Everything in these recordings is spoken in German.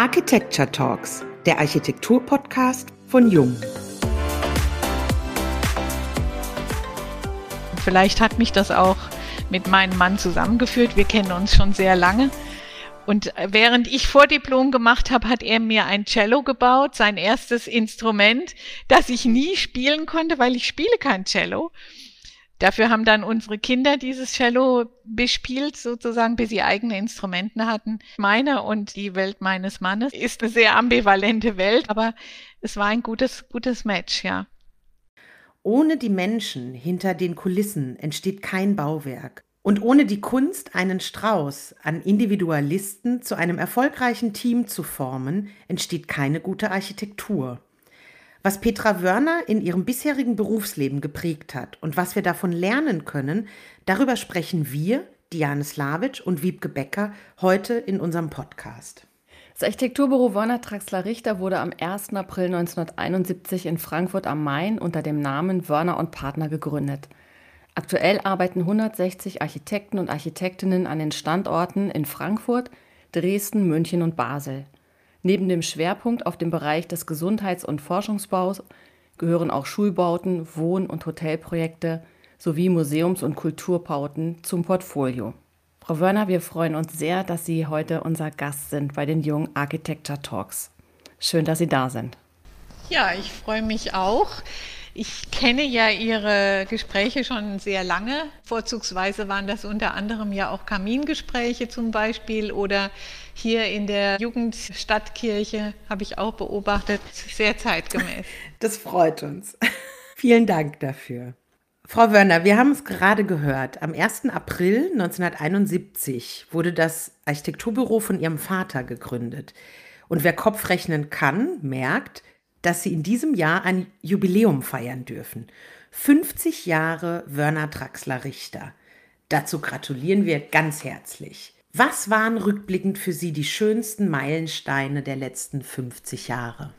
Architecture Talks, der Architektur-Podcast von Jung. Vielleicht hat mich das auch mit meinem Mann zusammengeführt. Wir kennen uns schon sehr lange. Und während ich Vordiplom gemacht habe, hat er mir ein Cello gebaut, sein erstes Instrument, das ich nie spielen konnte, weil ich spiele kein Cello. Dafür haben dann unsere Kinder dieses Cello bespielt, sozusagen, bis sie eigene Instrumente hatten. Meine und die Welt meines Mannes ist eine sehr ambivalente Welt, aber es war ein gutes, gutes Match, ja. Ohne die Menschen hinter den Kulissen entsteht kein Bauwerk. Und ohne die Kunst, einen Strauß an Individualisten zu einem erfolgreichen Team zu formen, entsteht keine gute Architektur. Was Petra Wörner in ihrem bisherigen Berufsleben geprägt hat und was wir davon lernen können, darüber sprechen wir, Diane Slavic und Wiebke Becker, heute in unserem Podcast. Das Architekturbüro Wörner Traxler Richter wurde am 1. April 1971 in Frankfurt am Main unter dem Namen Wörner und Partner gegründet. Aktuell arbeiten 160 Architekten und Architektinnen an den Standorten in Frankfurt, Dresden, München und Basel. Neben dem Schwerpunkt auf dem Bereich des Gesundheits- und Forschungsbaus gehören auch Schulbauten, Wohn- und Hotelprojekte sowie Museums- und Kulturbauten zum Portfolio. Frau Wörner, wir freuen uns sehr, dass Sie heute unser Gast sind bei den Jungen Architecture Talks. Schön, dass Sie da sind. Ja, ich freue mich auch. Ich kenne ja Ihre Gespräche schon sehr lange. Vorzugsweise waren das unter anderem ja auch Kamingespräche zum Beispiel oder hier in der Jugendstadtkirche habe ich auch beobachtet. Sehr zeitgemäß. Das freut uns. Vielen Dank dafür. Frau Wörner, wir haben es gerade gehört. Am 1. April 1971 wurde das Architekturbüro von Ihrem Vater gegründet. Und wer Kopf rechnen kann, merkt, dass Sie in diesem Jahr ein Jubiläum feiern dürfen. 50 Jahre Wörner Traxler Richter. Dazu gratulieren wir ganz herzlich. Was waren rückblickend für Sie die schönsten Meilensteine der letzten 50 Jahre?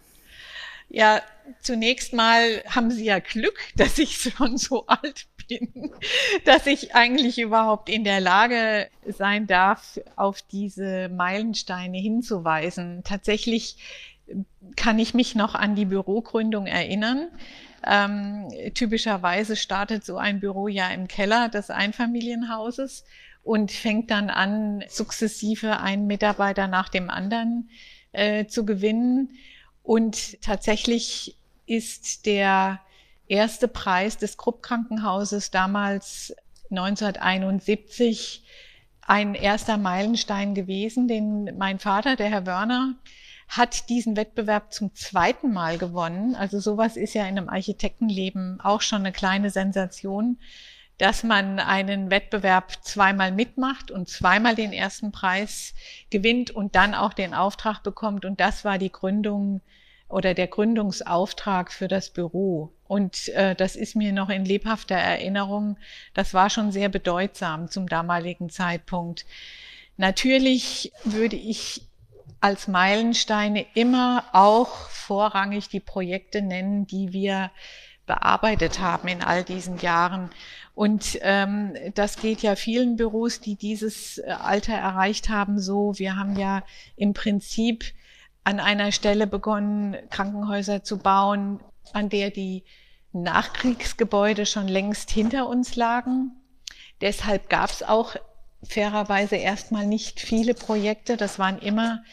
Ja, zunächst mal haben Sie ja Glück, dass ich schon so alt bin, dass ich eigentlich überhaupt in der Lage sein darf, auf diese Meilensteine hinzuweisen. Tatsächlich kann ich mich noch an die Bürogründung erinnern. Ähm, typischerweise startet so ein Büro ja im Keller des Einfamilienhauses und fängt dann an, sukzessive einen Mitarbeiter nach dem anderen äh, zu gewinnen. Und tatsächlich ist der erste Preis des Krupp-Krankenhauses damals 1971 ein erster Meilenstein gewesen, den mein Vater, der Herr Wörner, hat diesen Wettbewerb zum zweiten Mal gewonnen. Also sowas ist ja in einem Architektenleben auch schon eine kleine Sensation, dass man einen Wettbewerb zweimal mitmacht und zweimal den ersten Preis gewinnt und dann auch den Auftrag bekommt. Und das war die Gründung oder der Gründungsauftrag für das Büro. Und äh, das ist mir noch in lebhafter Erinnerung. Das war schon sehr bedeutsam zum damaligen Zeitpunkt. Natürlich würde ich als Meilensteine immer auch vorrangig die Projekte nennen, die wir bearbeitet haben in all diesen Jahren. Und ähm, das geht ja vielen Büros, die dieses äh, Alter erreicht haben, so. Wir haben ja im Prinzip an einer Stelle begonnen, Krankenhäuser zu bauen, an der die Nachkriegsgebäude schon längst hinter uns lagen. Deshalb gab es auch fairerweise erstmal nicht viele Projekte. Das waren immer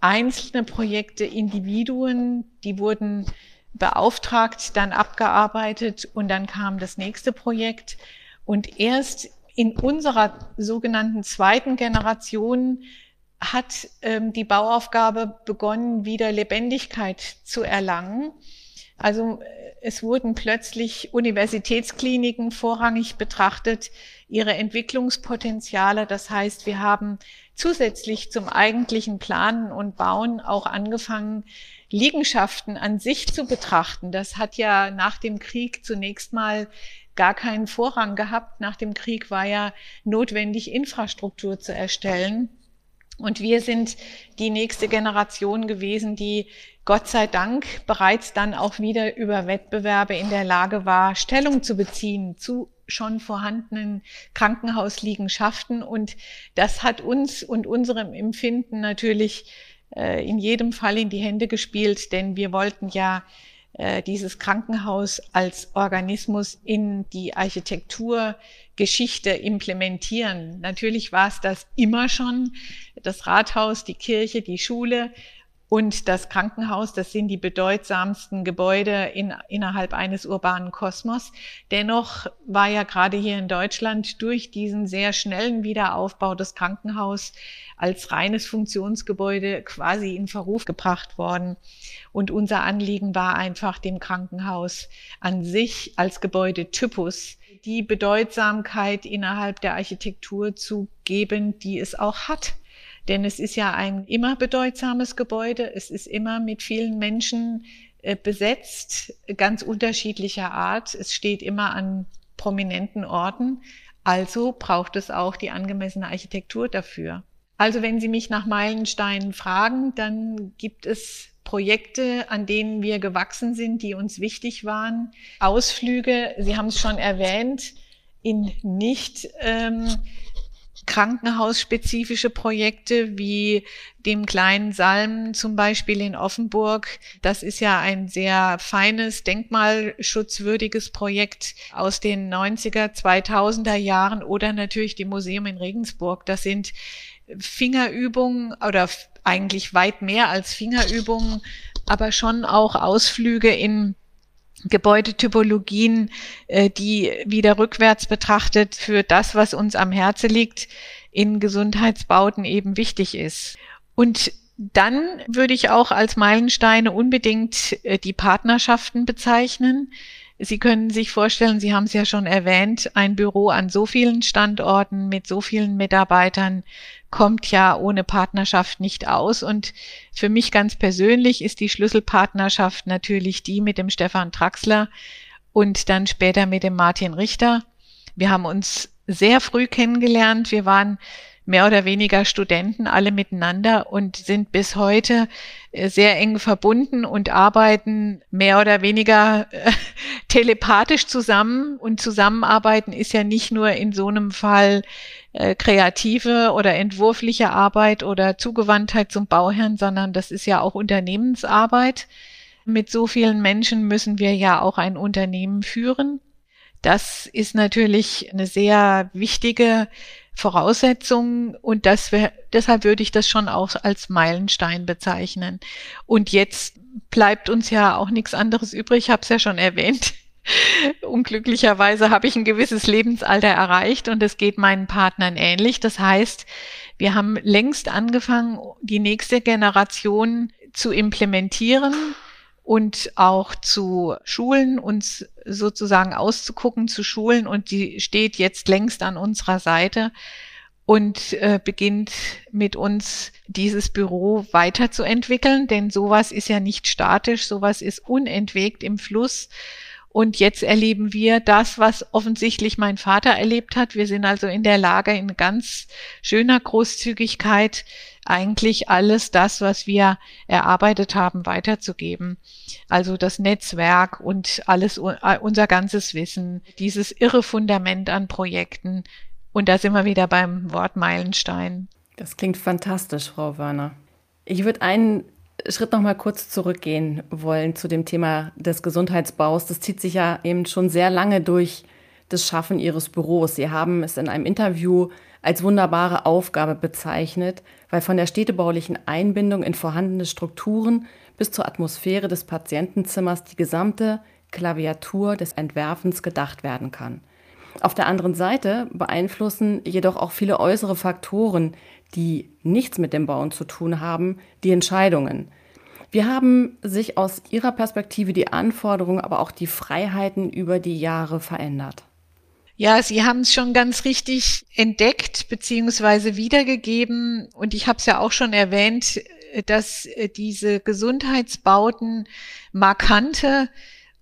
einzelne Projekte, Individuen, die wurden beauftragt, dann abgearbeitet und dann kam das nächste Projekt. Und erst in unserer sogenannten zweiten Generation hat ähm, die Bauaufgabe begonnen, wieder Lebendigkeit zu erlangen. Also es wurden plötzlich Universitätskliniken vorrangig betrachtet, ihre Entwicklungspotenziale. Das heißt, wir haben zusätzlich zum eigentlichen Planen und Bauen auch angefangen, Liegenschaften an sich zu betrachten. Das hat ja nach dem Krieg zunächst mal gar keinen Vorrang gehabt. Nach dem Krieg war ja notwendig, Infrastruktur zu erstellen. Und wir sind die nächste Generation gewesen, die Gott sei Dank bereits dann auch wieder über Wettbewerbe in der Lage war, Stellung zu beziehen zu schon vorhandenen Krankenhausliegenschaften. Und das hat uns und unserem Empfinden natürlich äh, in jedem Fall in die Hände gespielt, denn wir wollten ja äh, dieses Krankenhaus als Organismus in die Architekturgeschichte implementieren. Natürlich war es das immer schon, das Rathaus, die Kirche, die Schule, und das Krankenhaus, das sind die bedeutsamsten Gebäude in, innerhalb eines urbanen Kosmos. Dennoch war ja gerade hier in Deutschland durch diesen sehr schnellen Wiederaufbau des Krankenhaus als reines Funktionsgebäude quasi in Verruf gebracht worden. Und unser Anliegen war einfach dem Krankenhaus an sich als Gebäudetypus die Bedeutsamkeit innerhalb der Architektur zu geben, die es auch hat. Denn es ist ja ein immer bedeutsames Gebäude. Es ist immer mit vielen Menschen äh, besetzt, ganz unterschiedlicher Art. Es steht immer an prominenten Orten. Also braucht es auch die angemessene Architektur dafür. Also wenn Sie mich nach Meilensteinen fragen, dann gibt es Projekte, an denen wir gewachsen sind, die uns wichtig waren. Ausflüge, Sie haben es schon erwähnt, in nicht ähm, krankenhausspezifische Projekte wie dem kleinen Salm zum Beispiel in Offenburg. Das ist ja ein sehr feines, denkmalschutzwürdiges Projekt aus den 90er, 2000er Jahren oder natürlich dem Museum in Regensburg. Das sind Fingerübungen oder eigentlich weit mehr als Fingerübungen, aber schon auch Ausflüge in Gebäudetypologien, äh, die wieder rückwärts betrachtet für das, was uns am Herzen liegt, in Gesundheitsbauten eben wichtig ist. Und dann würde ich auch als Meilensteine unbedingt äh, die Partnerschaften bezeichnen. Sie können sich vorstellen, Sie haben es ja schon erwähnt, ein Büro an so vielen Standorten mit so vielen Mitarbeitern kommt ja ohne Partnerschaft nicht aus. Und für mich ganz persönlich ist die Schlüsselpartnerschaft natürlich die mit dem Stefan Traxler und dann später mit dem Martin Richter. Wir haben uns sehr früh kennengelernt. Wir waren mehr oder weniger Studenten alle miteinander und sind bis heute äh, sehr eng verbunden und arbeiten mehr oder weniger äh, telepathisch zusammen. Und zusammenarbeiten ist ja nicht nur in so einem Fall äh, kreative oder entwurfliche Arbeit oder Zugewandtheit zum Bauherrn, sondern das ist ja auch Unternehmensarbeit. Mit so vielen Menschen müssen wir ja auch ein Unternehmen führen. Das ist natürlich eine sehr wichtige Voraussetzung und das wär, deshalb würde ich das schon auch als Meilenstein bezeichnen. Und jetzt bleibt uns ja auch nichts anderes übrig, ich habe es ja schon erwähnt. Unglücklicherweise habe ich ein gewisses Lebensalter erreicht und es geht meinen Partnern ähnlich. Das heißt, wir haben längst angefangen, die nächste Generation zu implementieren und auch zu schulen, uns sozusagen auszugucken, zu schulen. Und die steht jetzt längst an unserer Seite und äh, beginnt mit uns dieses Büro weiterzuentwickeln, denn sowas ist ja nicht statisch, sowas ist unentwegt im Fluss. Und jetzt erleben wir das, was offensichtlich mein Vater erlebt hat. Wir sind also in der Lage, in ganz schöner Großzügigkeit eigentlich alles das, was wir erarbeitet haben, weiterzugeben. Also das Netzwerk und alles, unser ganzes Wissen, dieses irre Fundament an Projekten. Und da sind wir wieder beim Wort Meilenstein. Das klingt fantastisch, Frau Werner. Ich würde einen Schritt noch mal kurz zurückgehen wollen zu dem Thema des Gesundheitsbaus. Das zieht sich ja eben schon sehr lange durch das Schaffen Ihres Büros. Sie haben es in einem Interview als wunderbare Aufgabe bezeichnet, weil von der städtebaulichen Einbindung in vorhandene Strukturen bis zur Atmosphäre des Patientenzimmers die gesamte Klaviatur des Entwerfens gedacht werden kann. Auf der anderen Seite beeinflussen jedoch auch viele äußere Faktoren, die nichts mit dem Bauen zu tun haben, die Entscheidungen. Wie haben sich aus Ihrer Perspektive die Anforderungen, aber auch die Freiheiten über die Jahre verändert? Ja, Sie haben es schon ganz richtig entdeckt beziehungsweise wiedergegeben. Und ich habe es ja auch schon erwähnt, dass diese Gesundheitsbauten markante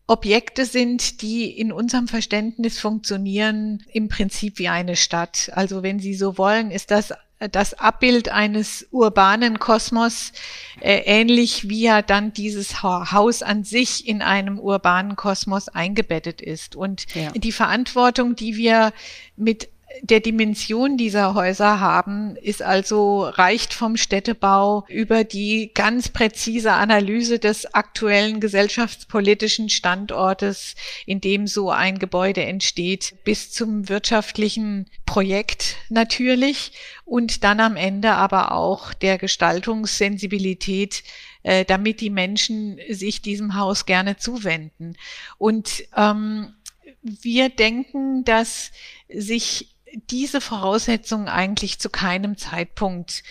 Objekte sind, die in unserem Verständnis funktionieren, im Prinzip wie eine Stadt. Also wenn Sie so wollen, ist das das Abbild eines urbanen Kosmos, äh, ähnlich wie ja dann dieses Haus an sich in einem urbanen Kosmos eingebettet ist. Und ja. die Verantwortung, die wir mit der Dimension dieser Häuser haben, ist also reicht vom Städtebau über die ganz präzise Analyse des aktuellen gesellschaftspolitischen Standortes, in dem so ein Gebäude entsteht, bis zum wirtschaftlichen Projekt natürlich und dann am Ende aber auch der Gestaltungssensibilität äh, damit die Menschen sich diesem Haus gerne zuwenden. Und ähm, wir denken, dass sich diese Voraussetzungen eigentlich zu keinem Zeitpunkt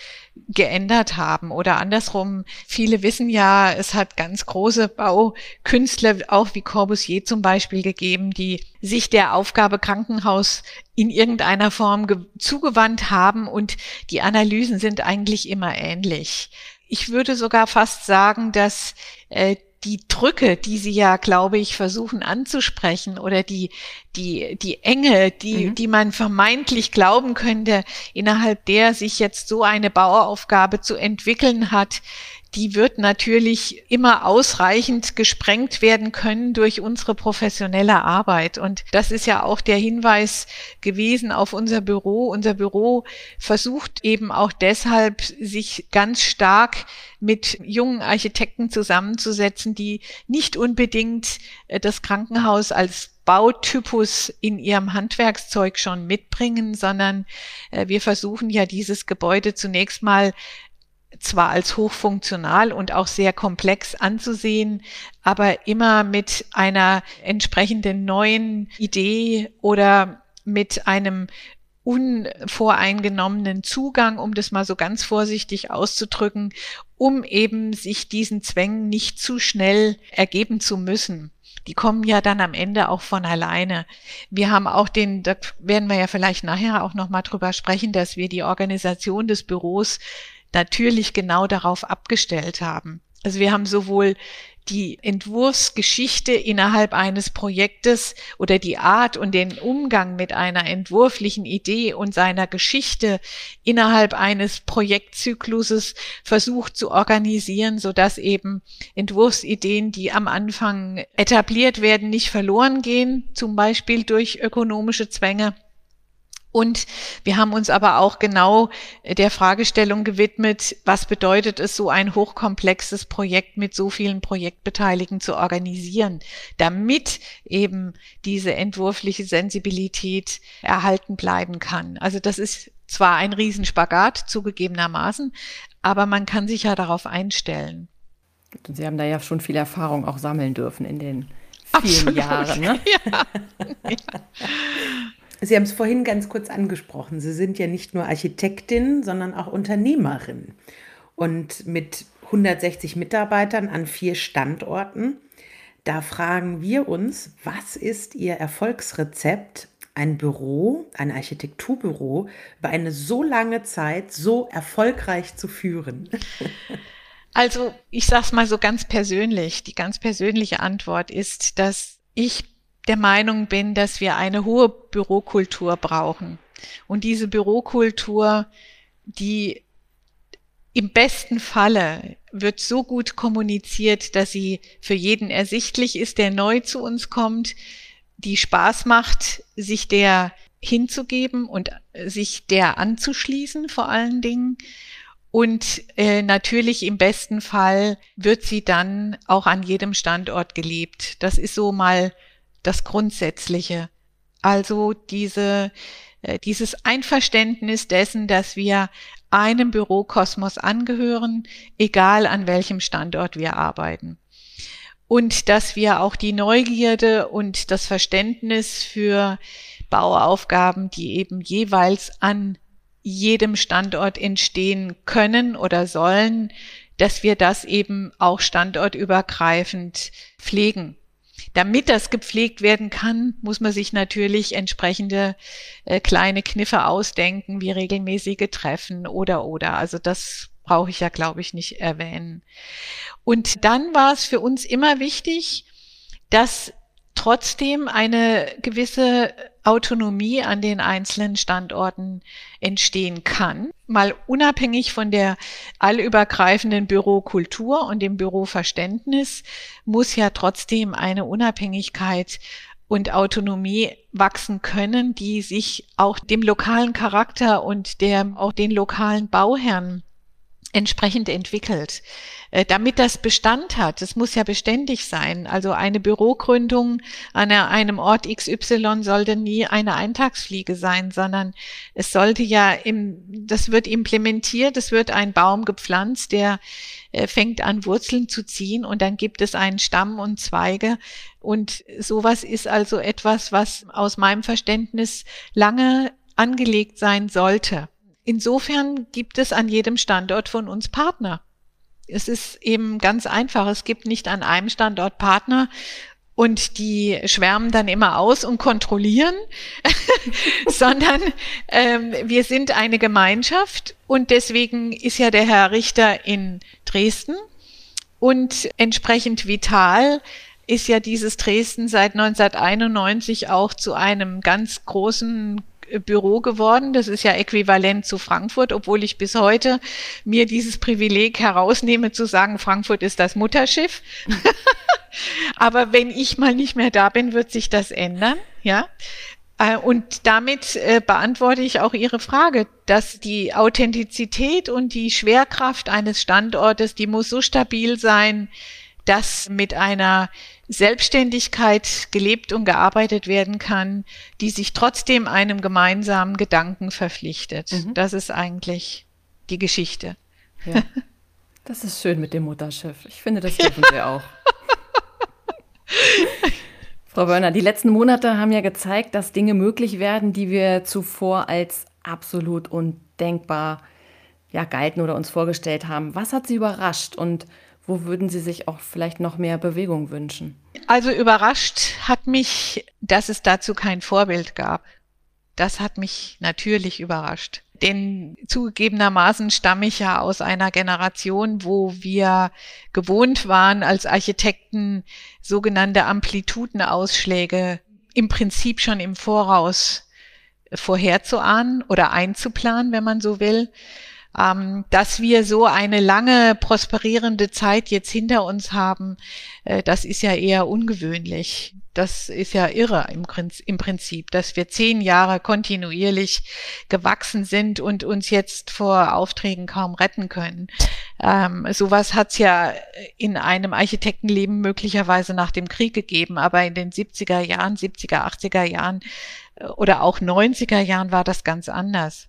geändert haben. Oder andersrum, viele wissen ja, es hat ganz große Baukünstler, auch wie Corbusier zum Beispiel, gegeben, die sich der Aufgabe Krankenhaus in irgendeiner Form zugewandt haben und die Analysen sind eigentlich immer ähnlich. Ich würde sogar fast sagen, dass äh, die Drücke, die Sie ja, glaube ich, versuchen anzusprechen oder die, die, die Enge, die, mhm. die man vermeintlich glauben könnte, innerhalb der sich jetzt so eine Bauaufgabe zu entwickeln hat, die wird natürlich immer ausreichend gesprengt werden können durch unsere professionelle Arbeit. Und das ist ja auch der Hinweis gewesen auf unser Büro. Unser Büro versucht eben auch deshalb, sich ganz stark mit jungen Architekten zusammenzusetzen, die nicht unbedingt äh, das Krankenhaus als Bautypus in ihrem Handwerkszeug schon mitbringen, sondern äh, wir versuchen ja dieses Gebäude zunächst mal zwar als hochfunktional und auch sehr komplex anzusehen, aber immer mit einer entsprechenden neuen Idee oder mit einem unvoreingenommenen Zugang, um das mal so ganz vorsichtig auszudrücken, um eben sich diesen Zwängen nicht zu schnell ergeben zu müssen. Die kommen ja dann am Ende auch von alleine. Wir haben auch den, da werden wir ja vielleicht nachher auch nochmal drüber sprechen, dass wir die Organisation des Büros natürlich genau darauf abgestellt haben. Also wir haben sowohl die Entwurfsgeschichte innerhalb eines Projektes oder die Art und den Umgang mit einer entwurflichen Idee und seiner Geschichte innerhalb eines Projektzykluses versucht zu organisieren, so dass eben Entwurfsideen, die am Anfang etabliert werden, nicht verloren gehen, zum Beispiel durch ökonomische Zwänge und wir haben uns aber auch genau der Fragestellung gewidmet, was bedeutet es, so ein hochkomplexes Projekt mit so vielen Projektbeteiligten zu organisieren, damit eben diese entwurfliche Sensibilität erhalten bleiben kann. Also das ist zwar ein Riesenspagat zugegebenermaßen, aber man kann sich ja darauf einstellen. Sie haben da ja schon viel Erfahrung auch sammeln dürfen in den vielen Absolut. Jahren. Ne? Ja. ja. Sie haben es vorhin ganz kurz angesprochen. Sie sind ja nicht nur Architektin, sondern auch Unternehmerin. Und mit 160 Mitarbeitern an vier Standorten, da fragen wir uns, was ist Ihr Erfolgsrezept, ein Büro, ein Architekturbüro, über eine so lange Zeit so erfolgreich zu führen? Also, ich sage es mal so ganz persönlich. Die ganz persönliche Antwort ist, dass ich der Meinung bin, dass wir eine hohe Bürokultur brauchen. Und diese Bürokultur, die im besten Falle wird so gut kommuniziert, dass sie für jeden ersichtlich ist, der neu zu uns kommt, die Spaß macht, sich der hinzugeben und sich der anzuschließen vor allen Dingen. Und äh, natürlich im besten Fall wird sie dann auch an jedem Standort gelebt. Das ist so mal das Grundsätzliche. Also diese, äh, dieses Einverständnis dessen, dass wir einem Bürokosmos angehören, egal an welchem Standort wir arbeiten. Und dass wir auch die Neugierde und das Verständnis für Bauaufgaben, die eben jeweils an jedem Standort entstehen können oder sollen, dass wir das eben auch standortübergreifend pflegen. Damit das gepflegt werden kann, muss man sich natürlich entsprechende äh, kleine Kniffe ausdenken, wie regelmäßige Treffen oder oder. Also das brauche ich ja, glaube ich, nicht erwähnen. Und dann war es für uns immer wichtig, dass trotzdem eine gewisse Autonomie an den einzelnen Standorten entstehen kann. Mal unabhängig von der allübergreifenden Bürokultur und dem Büroverständnis muss ja trotzdem eine Unabhängigkeit und Autonomie wachsen können, die sich auch dem lokalen Charakter und der auch den lokalen Bauherren entsprechend entwickelt. Äh, damit das Bestand hat, es muss ja beständig sein. Also eine Bürogründung an einem Ort XY sollte nie eine Eintagsfliege sein, sondern es sollte ja im, das wird implementiert, es wird ein Baum gepflanzt, der äh, fängt an Wurzeln zu ziehen und dann gibt es einen Stamm und Zweige. Und sowas ist also etwas, was aus meinem Verständnis lange angelegt sein sollte. Insofern gibt es an jedem Standort von uns Partner. Es ist eben ganz einfach. Es gibt nicht an einem Standort Partner und die schwärmen dann immer aus und kontrollieren, sondern ähm, wir sind eine Gemeinschaft und deswegen ist ja der Herr Richter in Dresden und entsprechend vital ist ja dieses Dresden seit 1991 auch zu einem ganz großen Büro geworden. Das ist ja äquivalent zu Frankfurt, obwohl ich bis heute mir dieses Privileg herausnehme zu sagen, Frankfurt ist das Mutterschiff. Aber wenn ich mal nicht mehr da bin, wird sich das ändern, ja. Äh, und damit äh, beantworte ich auch Ihre Frage, dass die Authentizität und die Schwerkraft eines Standortes, die muss so stabil sein, dass mit einer Selbstständigkeit gelebt und gearbeitet werden kann, die sich trotzdem einem gemeinsamen Gedanken verpflichtet. Mhm. Das ist eigentlich die Geschichte. Ja. Das ist schön mit dem Mutterschiff. Ich finde, das dürfen ja. wir auch. Frau Wörner, die letzten Monate haben ja gezeigt, dass Dinge möglich werden, die wir zuvor als absolut undenkbar ja, galten oder uns vorgestellt haben. Was hat Sie überrascht und wo würden Sie sich auch vielleicht noch mehr Bewegung wünschen? Also überrascht hat mich, dass es dazu kein Vorbild gab. Das hat mich natürlich überrascht. Denn zugegebenermaßen stamme ich ja aus einer Generation, wo wir gewohnt waren, als Architekten sogenannte Amplitudenausschläge im Prinzip schon im Voraus vorherzuahnen oder einzuplanen, wenn man so will. Ähm, dass wir so eine lange prosperierende Zeit jetzt hinter uns haben, äh, das ist ja eher ungewöhnlich. Das ist ja irre im, im Prinzip, dass wir zehn Jahre kontinuierlich gewachsen sind und uns jetzt vor Aufträgen kaum retten können. Ähm, sowas hat es ja in einem Architektenleben möglicherweise nach dem Krieg gegeben, aber in den 70er Jahren, 70er, 80er Jahren äh, oder auch 90er Jahren war das ganz anders.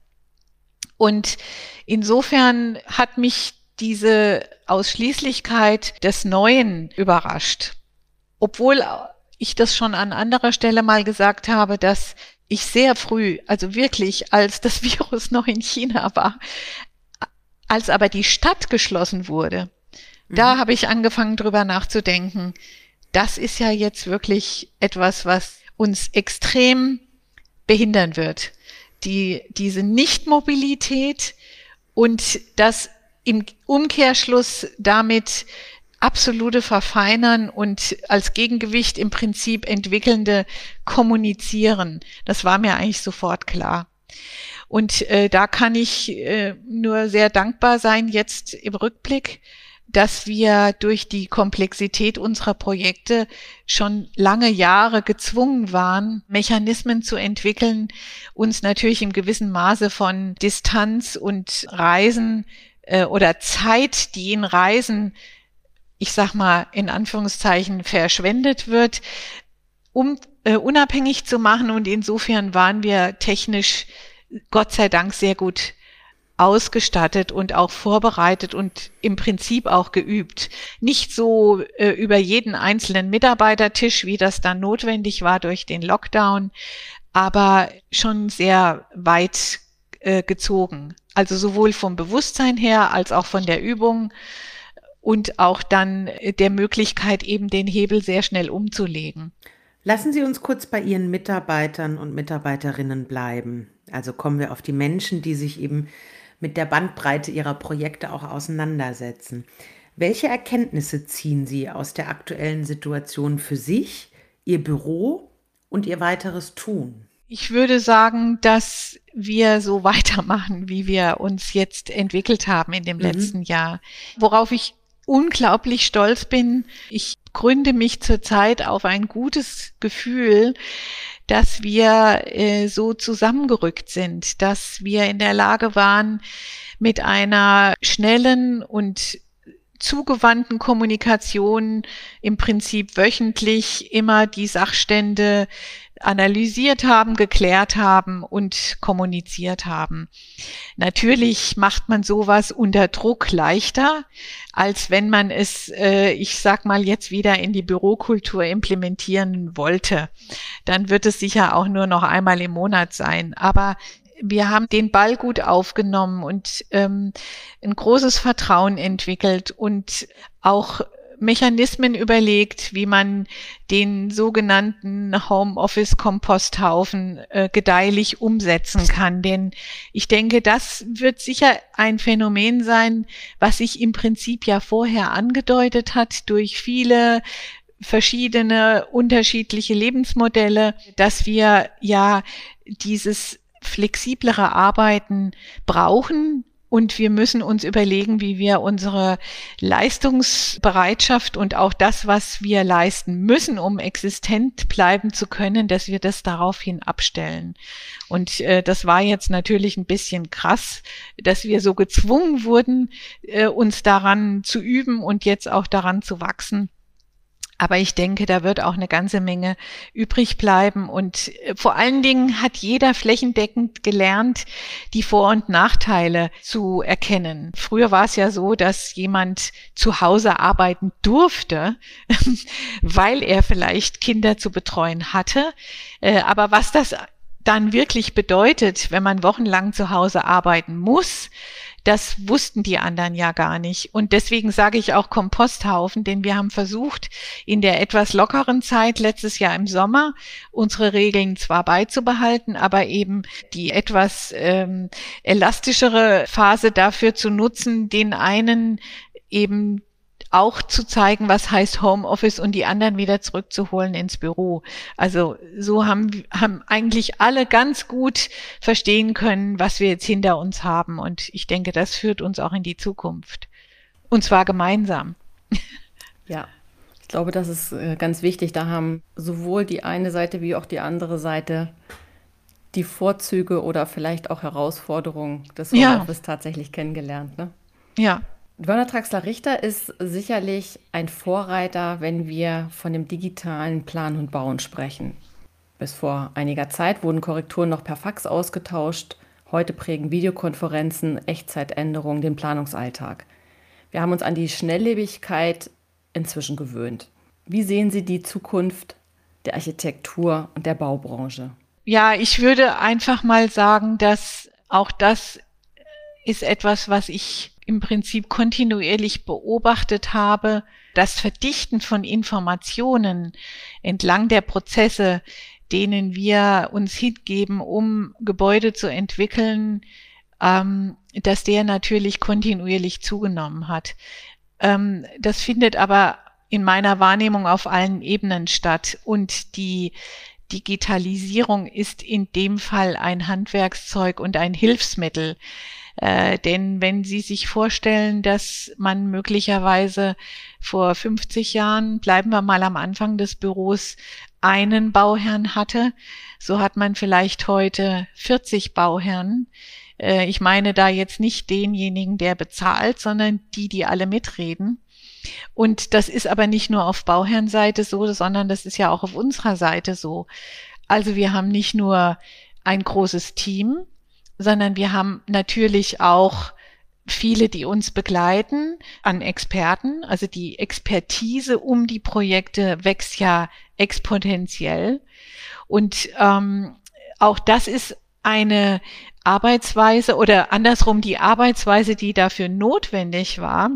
Und insofern hat mich diese Ausschließlichkeit des Neuen überrascht. Obwohl ich das schon an anderer Stelle mal gesagt habe, dass ich sehr früh, also wirklich, als das Virus noch in China war, als aber die Stadt geschlossen wurde, mhm. da habe ich angefangen drüber nachzudenken. Das ist ja jetzt wirklich etwas, was uns extrem behindern wird die, diese Nichtmobilität und das im Umkehrschluss damit absolute Verfeinern und als Gegengewicht im Prinzip entwickelnde Kommunizieren. Das war mir eigentlich sofort klar. Und äh, da kann ich äh, nur sehr dankbar sein jetzt im Rückblick, dass wir durch die Komplexität unserer Projekte schon lange Jahre gezwungen waren, Mechanismen zu entwickeln, uns natürlich im gewissen Maße von Distanz und Reisen äh, oder Zeit, die in Reisen, ich sag mal in Anführungszeichen, verschwendet wird, um äh, unabhängig zu machen. Und insofern waren wir technisch Gott sei Dank sehr gut ausgestattet und auch vorbereitet und im Prinzip auch geübt. Nicht so äh, über jeden einzelnen Mitarbeitertisch, wie das dann notwendig war durch den Lockdown, aber schon sehr weit äh, gezogen. Also sowohl vom Bewusstsein her als auch von der Übung und auch dann der Möglichkeit, eben den Hebel sehr schnell umzulegen. Lassen Sie uns kurz bei Ihren Mitarbeitern und Mitarbeiterinnen bleiben. Also kommen wir auf die Menschen, die sich eben mit der Bandbreite ihrer Projekte auch auseinandersetzen. Welche Erkenntnisse ziehen Sie aus der aktuellen Situation für sich, Ihr Büro und Ihr weiteres Tun? Ich würde sagen, dass wir so weitermachen, wie wir uns jetzt entwickelt haben in dem mhm. letzten Jahr. Worauf ich unglaublich stolz bin. Ich gründe mich zurzeit auf ein gutes Gefühl, dass wir äh, so zusammengerückt sind, dass wir in der Lage waren, mit einer schnellen und zugewandten Kommunikation im Prinzip wöchentlich immer die Sachstände analysiert haben, geklärt haben und kommuniziert haben. Natürlich macht man sowas unter Druck leichter, als wenn man es, äh, ich sag mal jetzt wieder in die Bürokultur implementieren wollte. Dann wird es sicher auch nur noch einmal im Monat sein. Aber wir haben den Ball gut aufgenommen und ähm, ein großes Vertrauen entwickelt und auch Mechanismen überlegt, wie man den sogenannten Homeoffice-Komposthaufen äh, gedeihlich umsetzen kann. Denn ich denke, das wird sicher ein Phänomen sein, was sich im Prinzip ja vorher angedeutet hat durch viele verschiedene unterschiedliche Lebensmodelle, dass wir ja dieses flexiblere Arbeiten brauchen. Und wir müssen uns überlegen, wie wir unsere Leistungsbereitschaft und auch das, was wir leisten müssen, um existent bleiben zu können, dass wir das daraufhin abstellen. Und äh, das war jetzt natürlich ein bisschen krass, dass wir so gezwungen wurden, äh, uns daran zu üben und jetzt auch daran zu wachsen. Aber ich denke, da wird auch eine ganze Menge übrig bleiben. Und äh, vor allen Dingen hat jeder flächendeckend gelernt, die Vor- und Nachteile zu erkennen. Früher war es ja so, dass jemand zu Hause arbeiten durfte, weil er vielleicht Kinder zu betreuen hatte. Äh, aber was das dann wirklich bedeutet, wenn man wochenlang zu Hause arbeiten muss, das wussten die anderen ja gar nicht. Und deswegen sage ich auch Komposthaufen, denn wir haben versucht, in der etwas lockeren Zeit letztes Jahr im Sommer unsere Regeln zwar beizubehalten, aber eben die etwas ähm, elastischere Phase dafür zu nutzen, den einen eben auch zu zeigen, was heißt Homeoffice und die anderen wieder zurückzuholen ins Büro. Also so haben, haben eigentlich alle ganz gut verstehen können, was wir jetzt hinter uns haben. Und ich denke, das führt uns auch in die Zukunft. Und zwar gemeinsam. Ja, ich glaube, das ist äh, ganz wichtig. Da haben sowohl die eine Seite wie auch die andere Seite die Vorzüge oder vielleicht auch Herausforderungen des Homeoffice ja. tatsächlich kennengelernt. Ne? Ja, Werner Traxler-Richter ist sicherlich ein Vorreiter, wenn wir von dem digitalen Plan und Bauen sprechen. Bis vor einiger Zeit wurden Korrekturen noch per Fax ausgetauscht. Heute prägen Videokonferenzen, Echtzeitänderungen den Planungsalltag. Wir haben uns an die Schnelllebigkeit inzwischen gewöhnt. Wie sehen Sie die Zukunft der Architektur und der Baubranche? Ja, ich würde einfach mal sagen, dass auch das ist etwas, was ich im Prinzip kontinuierlich beobachtet habe, das Verdichten von Informationen entlang der Prozesse, denen wir uns hingeben, um Gebäude zu entwickeln, ähm, dass der natürlich kontinuierlich zugenommen hat. Ähm, das findet aber in meiner Wahrnehmung auf allen Ebenen statt und die Digitalisierung ist in dem Fall ein Handwerkszeug und ein Hilfsmittel. Äh, denn wenn Sie sich vorstellen, dass man möglicherweise vor 50 Jahren, bleiben wir mal am Anfang des Büros, einen Bauherrn hatte, so hat man vielleicht heute 40 Bauherren. Äh, ich meine da jetzt nicht denjenigen, der bezahlt, sondern die, die alle mitreden. Und das ist aber nicht nur auf Bauherrenseite so, sondern das ist ja auch auf unserer Seite so. Also wir haben nicht nur ein großes Team, sondern wir haben natürlich auch viele, die uns begleiten an Experten. Also die Expertise um die Projekte wächst ja exponentiell. Und ähm, auch das ist eine Arbeitsweise oder andersrum die Arbeitsweise, die dafür notwendig war,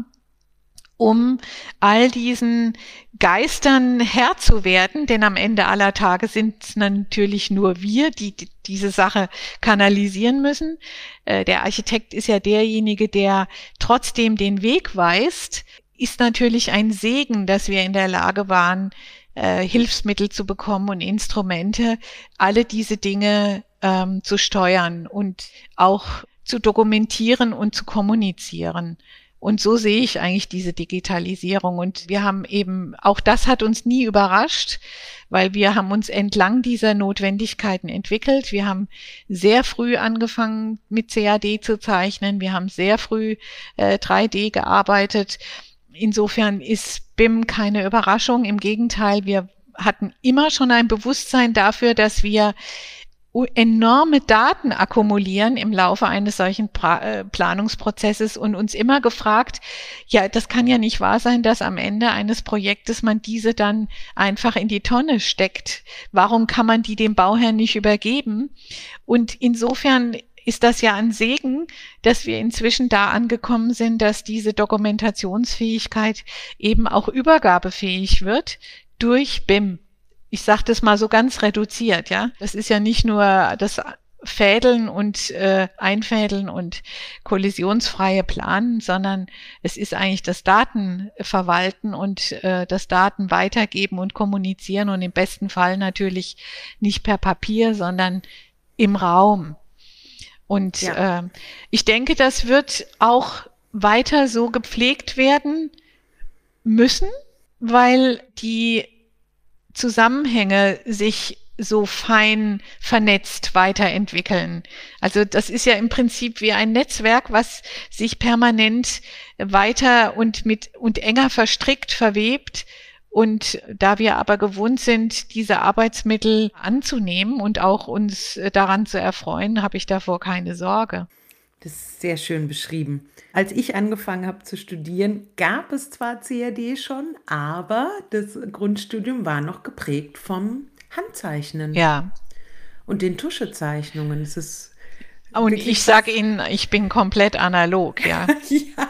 um all diesen Geistern Herr zu werden, denn am Ende aller Tage sind natürlich nur wir, die, die diese Sache kanalisieren müssen. Äh, der Architekt ist ja derjenige, der trotzdem den Weg weist, ist natürlich ein Segen, dass wir in der Lage waren, äh, Hilfsmittel zu bekommen und Instrumente, alle diese Dinge ähm, zu steuern und auch zu dokumentieren und zu kommunizieren. Und so sehe ich eigentlich diese Digitalisierung. Und wir haben eben, auch das hat uns nie überrascht, weil wir haben uns entlang dieser Notwendigkeiten entwickelt. Wir haben sehr früh angefangen mit CAD zu zeichnen. Wir haben sehr früh äh, 3D gearbeitet. Insofern ist BIM keine Überraschung. Im Gegenteil, wir hatten immer schon ein Bewusstsein dafür, dass wir enorme Daten akkumulieren im Laufe eines solchen äh, Planungsprozesses und uns immer gefragt, ja, das kann ja nicht wahr sein, dass am Ende eines Projektes man diese dann einfach in die Tonne steckt. Warum kann man die dem Bauherrn nicht übergeben? Und insofern ist das ja ein Segen, dass wir inzwischen da angekommen sind, dass diese Dokumentationsfähigkeit eben auch übergabefähig wird durch BIM ich sage das mal so ganz reduziert, ja. Das ist ja nicht nur das Fädeln und äh, Einfädeln und kollisionsfreie Planen, sondern es ist eigentlich das Datenverwalten und äh, das Daten weitergeben und kommunizieren und im besten Fall natürlich nicht per Papier, sondern im Raum. Und ja. äh, ich denke, das wird auch weiter so gepflegt werden müssen, weil die Zusammenhänge sich so fein vernetzt weiterentwickeln. Also das ist ja im Prinzip wie ein Netzwerk, was sich permanent weiter und mit und enger verstrickt verwebt. Und da wir aber gewohnt sind, diese Arbeitsmittel anzunehmen und auch uns daran zu erfreuen, habe ich davor keine Sorge. Das ist sehr schön beschrieben. Als ich angefangen habe zu studieren, gab es zwar CAD schon, aber das Grundstudium war noch geprägt vom Handzeichnen. Ja. Und den Tuschezeichnungen. Es ist und ich sage Ihnen, ich bin komplett analog, ja. ja.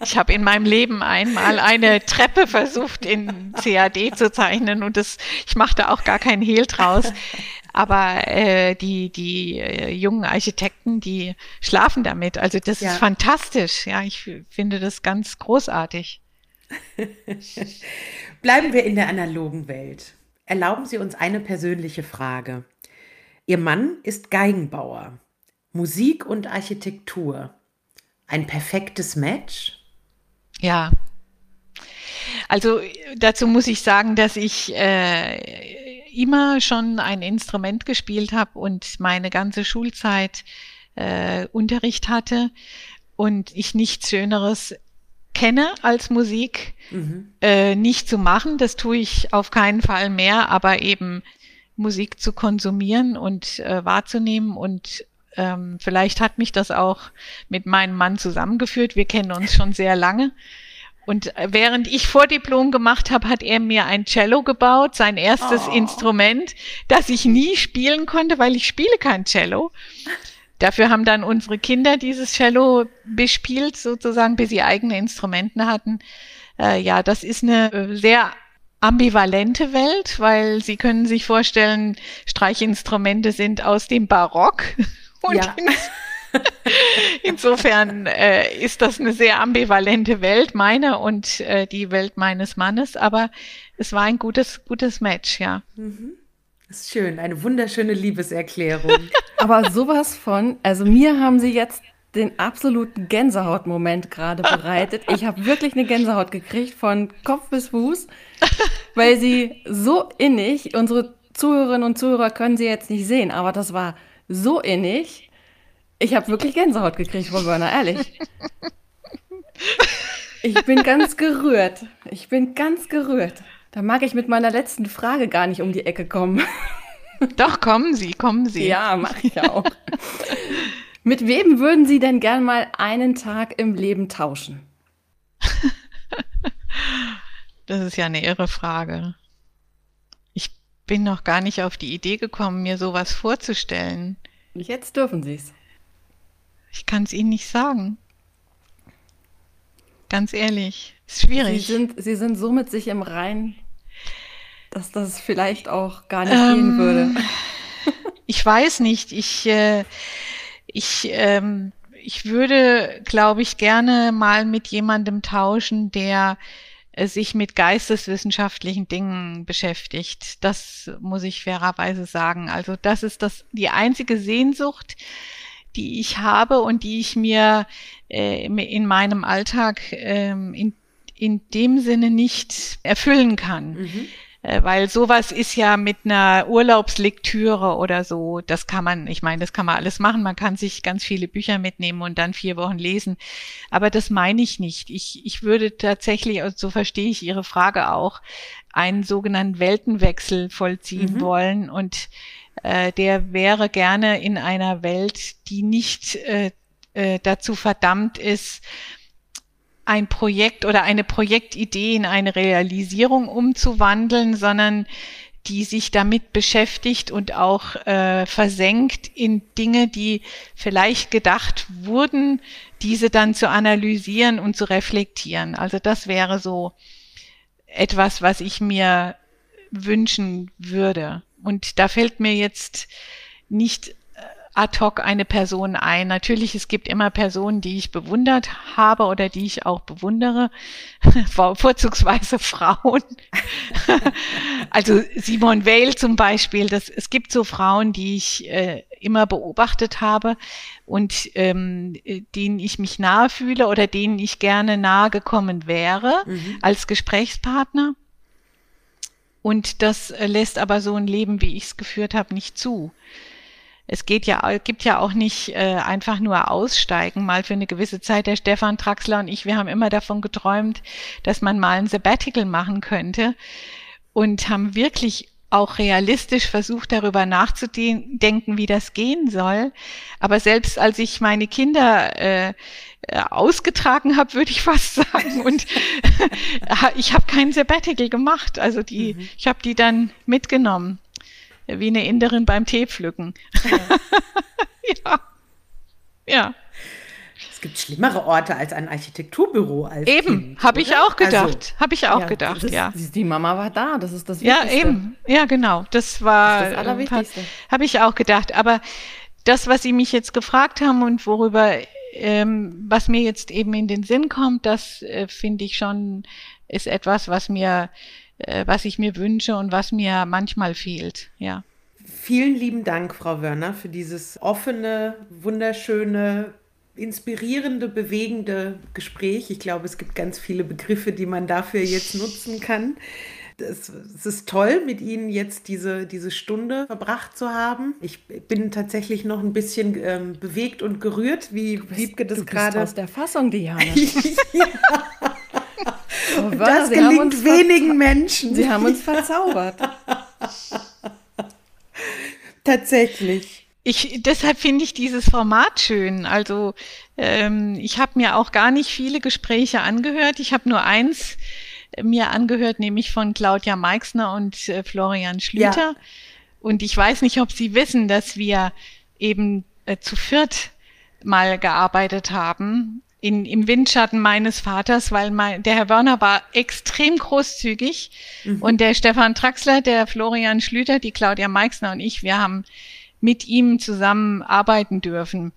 Ich habe in meinem Leben einmal eine Treppe versucht in CAD zu zeichnen und das, ich machte auch gar keinen Hehl draus. Aber äh, die, die äh, jungen Architekten, die schlafen damit. Also das ja. ist fantastisch. Ja, ich finde das ganz großartig. Bleiben wir in der analogen Welt. Erlauben Sie uns eine persönliche Frage. Ihr Mann ist Geigenbauer. Musik und Architektur. Ein perfektes Match? Ja. Also dazu muss ich sagen, dass ich äh, immer schon ein Instrument gespielt habe und meine ganze Schulzeit äh, Unterricht hatte und ich nichts Schöneres kenne als Musik, mhm. äh, nicht zu machen. Das tue ich auf keinen Fall mehr, aber eben Musik zu konsumieren und äh, wahrzunehmen und ähm, vielleicht hat mich das auch mit meinem Mann zusammengeführt. Wir kennen uns schon sehr lange. Und während ich Vordiplom gemacht habe, hat er mir ein Cello gebaut, sein erstes oh. Instrument, das ich nie spielen konnte, weil ich spiele kein Cello. Dafür haben dann unsere Kinder dieses Cello bespielt, sozusagen, bis sie eigene Instrumenten hatten. Äh, ja, das ist eine äh, sehr ambivalente Welt, weil Sie können sich vorstellen, Streichinstrumente sind aus dem Barock. Und ja. Insofern äh, ist das eine sehr ambivalente Welt, meine und äh, die Welt meines Mannes, aber es war ein gutes, gutes Match, ja. Mhm. Das ist schön, eine wunderschöne Liebeserklärung. aber sowas von, also mir haben Sie jetzt den absoluten Gänsehautmoment gerade bereitet. Ich habe wirklich eine Gänsehaut gekriegt von Kopf bis Fuß, weil sie so innig, unsere Zuhörerinnen und Zuhörer können sie jetzt nicht sehen, aber das war so innig. Ich habe wirklich Gänsehaut gekriegt, Frau Börner, ehrlich. Ich bin ganz gerührt. Ich bin ganz gerührt. Da mag ich mit meiner letzten Frage gar nicht um die Ecke kommen. Doch, kommen Sie, kommen Sie. Ja, mache ich auch. mit wem würden Sie denn gern mal einen Tag im Leben tauschen? Das ist ja eine irre Frage. Ich bin noch gar nicht auf die Idee gekommen, mir sowas vorzustellen. Jetzt dürfen Sie es. Ich kann es Ihnen nicht sagen. Ganz ehrlich, ist schwierig. Sie sind, Sie sind so mit sich im Rein, dass das vielleicht auch gar nicht ähm, gehen würde. ich weiß nicht. Ich, äh, ich, ähm, ich würde, glaube ich, gerne mal mit jemandem tauschen, der äh, sich mit geisteswissenschaftlichen Dingen beschäftigt. Das muss ich fairerweise sagen. Also das ist das die einzige Sehnsucht, die ich habe und die ich mir äh, in meinem Alltag ähm, in, in dem Sinne nicht erfüllen kann. Mhm. Äh, weil sowas ist ja mit einer Urlaubslektüre oder so, das kann man, ich meine, das kann man alles machen. Man kann sich ganz viele Bücher mitnehmen und dann vier Wochen lesen. Aber das meine ich nicht. Ich, ich würde tatsächlich, und so verstehe ich Ihre Frage auch, einen sogenannten Weltenwechsel vollziehen mhm. wollen. Und äh, der wäre gerne in einer Welt, die nicht äh, äh, dazu verdammt ist, ein Projekt oder eine Projektidee in eine Realisierung umzuwandeln, sondern die sich damit beschäftigt und auch äh, versenkt in Dinge, die vielleicht gedacht wurden, diese dann zu analysieren und zu reflektieren. Also das wäre so etwas, was ich mir wünschen würde. Und da fällt mir jetzt nicht ad hoc eine Person ein. Natürlich, es gibt immer Personen, die ich bewundert habe oder die ich auch bewundere, vorzugsweise Frauen. also Simone Weil zum Beispiel, das, es gibt so Frauen, die ich äh, immer beobachtet habe und ähm, denen ich mich nahe fühle oder denen ich gerne nahe gekommen wäre mhm. als Gesprächspartner. Und das äh, lässt aber so ein Leben, wie ich es geführt habe, nicht zu es geht ja, gibt ja auch nicht äh, einfach nur aussteigen, mal für eine gewisse Zeit. Der Stefan Traxler und ich, wir haben immer davon geträumt, dass man mal ein Sabbatical machen könnte und haben wirklich auch realistisch versucht, darüber nachzudenken, wie das gehen soll. Aber selbst als ich meine Kinder äh, ausgetragen habe, würde ich fast sagen, und ich habe kein Sabbatical gemacht. Also die, mhm. ich habe die dann mitgenommen wie eine Inderin beim Tee pflücken. Ja. ja. ja. Es gibt schlimmere Orte als ein Architekturbüro. Als eben, habe ich auch gedacht. Also, habe ich auch ja, gedacht, ist, ja. Die Mama war da, das ist das Wichtigste. Ja, eben. Ja, genau. Das war das, das Allerwichtigste. Habe ich auch gedacht. Aber das, was Sie mich jetzt gefragt haben und worüber, ähm, was mir jetzt eben in den Sinn kommt, das äh, finde ich schon, ist etwas, was mir äh, was ich mir wünsche und was mir manchmal fehlt, ja. Vielen lieben Dank, Frau Wörner, für dieses offene, wunderschöne, inspirierende, bewegende Gespräch. Ich glaube, es gibt ganz viele Begriffe, die man dafür jetzt nutzen kann. Es, es, ist toll, mit Ihnen jetzt diese, diese Stunde verbracht zu haben. Ich bin tatsächlich noch ein bisschen ähm, bewegt und gerührt, wie bist, Wiebke das gerade. aus der Fassung, Diana. ja. Oh, das gelingt wenigen Menschen. Sie haben uns verzaubert. Tatsächlich. Ich, deshalb finde ich dieses Format schön. Also ähm, ich habe mir auch gar nicht viele Gespräche angehört. Ich habe nur eins mir angehört, nämlich von Claudia Meixner und äh, Florian Schlüter. Ja. Und ich weiß nicht, ob Sie wissen, dass wir eben äh, zu viert mal gearbeitet haben in, im Windschatten meines Vaters, weil mein, der Herr Wörner war extrem großzügig mhm. und der Stefan Traxler, der Florian Schlüter, die Claudia Meixner und ich, wir haben mit ihm zusammen arbeiten dürfen.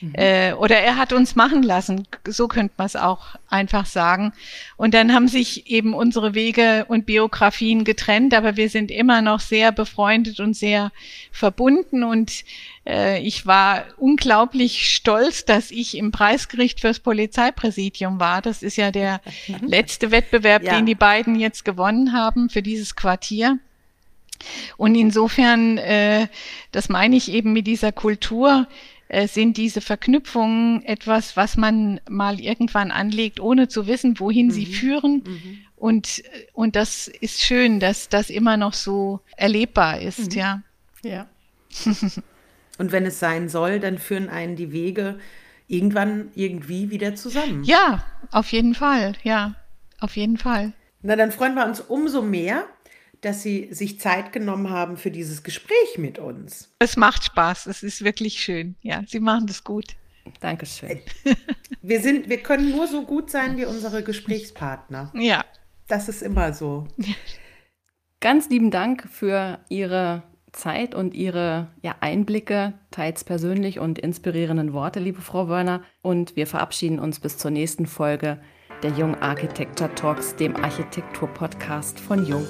Mhm. Äh, oder er hat uns machen lassen, so könnte man es auch einfach sagen. Und dann haben sich eben unsere Wege und Biografien getrennt, aber wir sind immer noch sehr befreundet und sehr verbunden. Und äh, ich war unglaublich stolz, dass ich im Preisgericht fürs Polizeipräsidium war. Das ist ja der letzte Wettbewerb, ja. den die beiden jetzt gewonnen haben für dieses Quartier. Und insofern, äh, das meine ich eben mit dieser Kultur, äh, sind diese Verknüpfungen etwas, was man mal irgendwann anlegt, ohne zu wissen, wohin mhm. sie führen. Mhm. Und, und das ist schön, dass das immer noch so erlebbar ist, mhm. ja. Ja. und wenn es sein soll, dann führen einen die Wege irgendwann irgendwie wieder zusammen. Ja, auf jeden Fall, ja, auf jeden Fall. Na, dann freuen wir uns umso mehr, dass Sie sich Zeit genommen haben für dieses Gespräch mit uns. Es macht Spaß, es ist wirklich schön. Ja, Sie machen das gut. Dankeschön. Wir, sind, wir können nur so gut sein wie unsere Gesprächspartner. Ja. Das ist immer so. Ganz lieben Dank für Ihre Zeit und Ihre ja, Einblicke, teils persönlich und inspirierenden Worte, liebe Frau Wörner. Und wir verabschieden uns bis zur nächsten Folge der Jung Architecture Talks, dem Architektur-Podcast von Jung.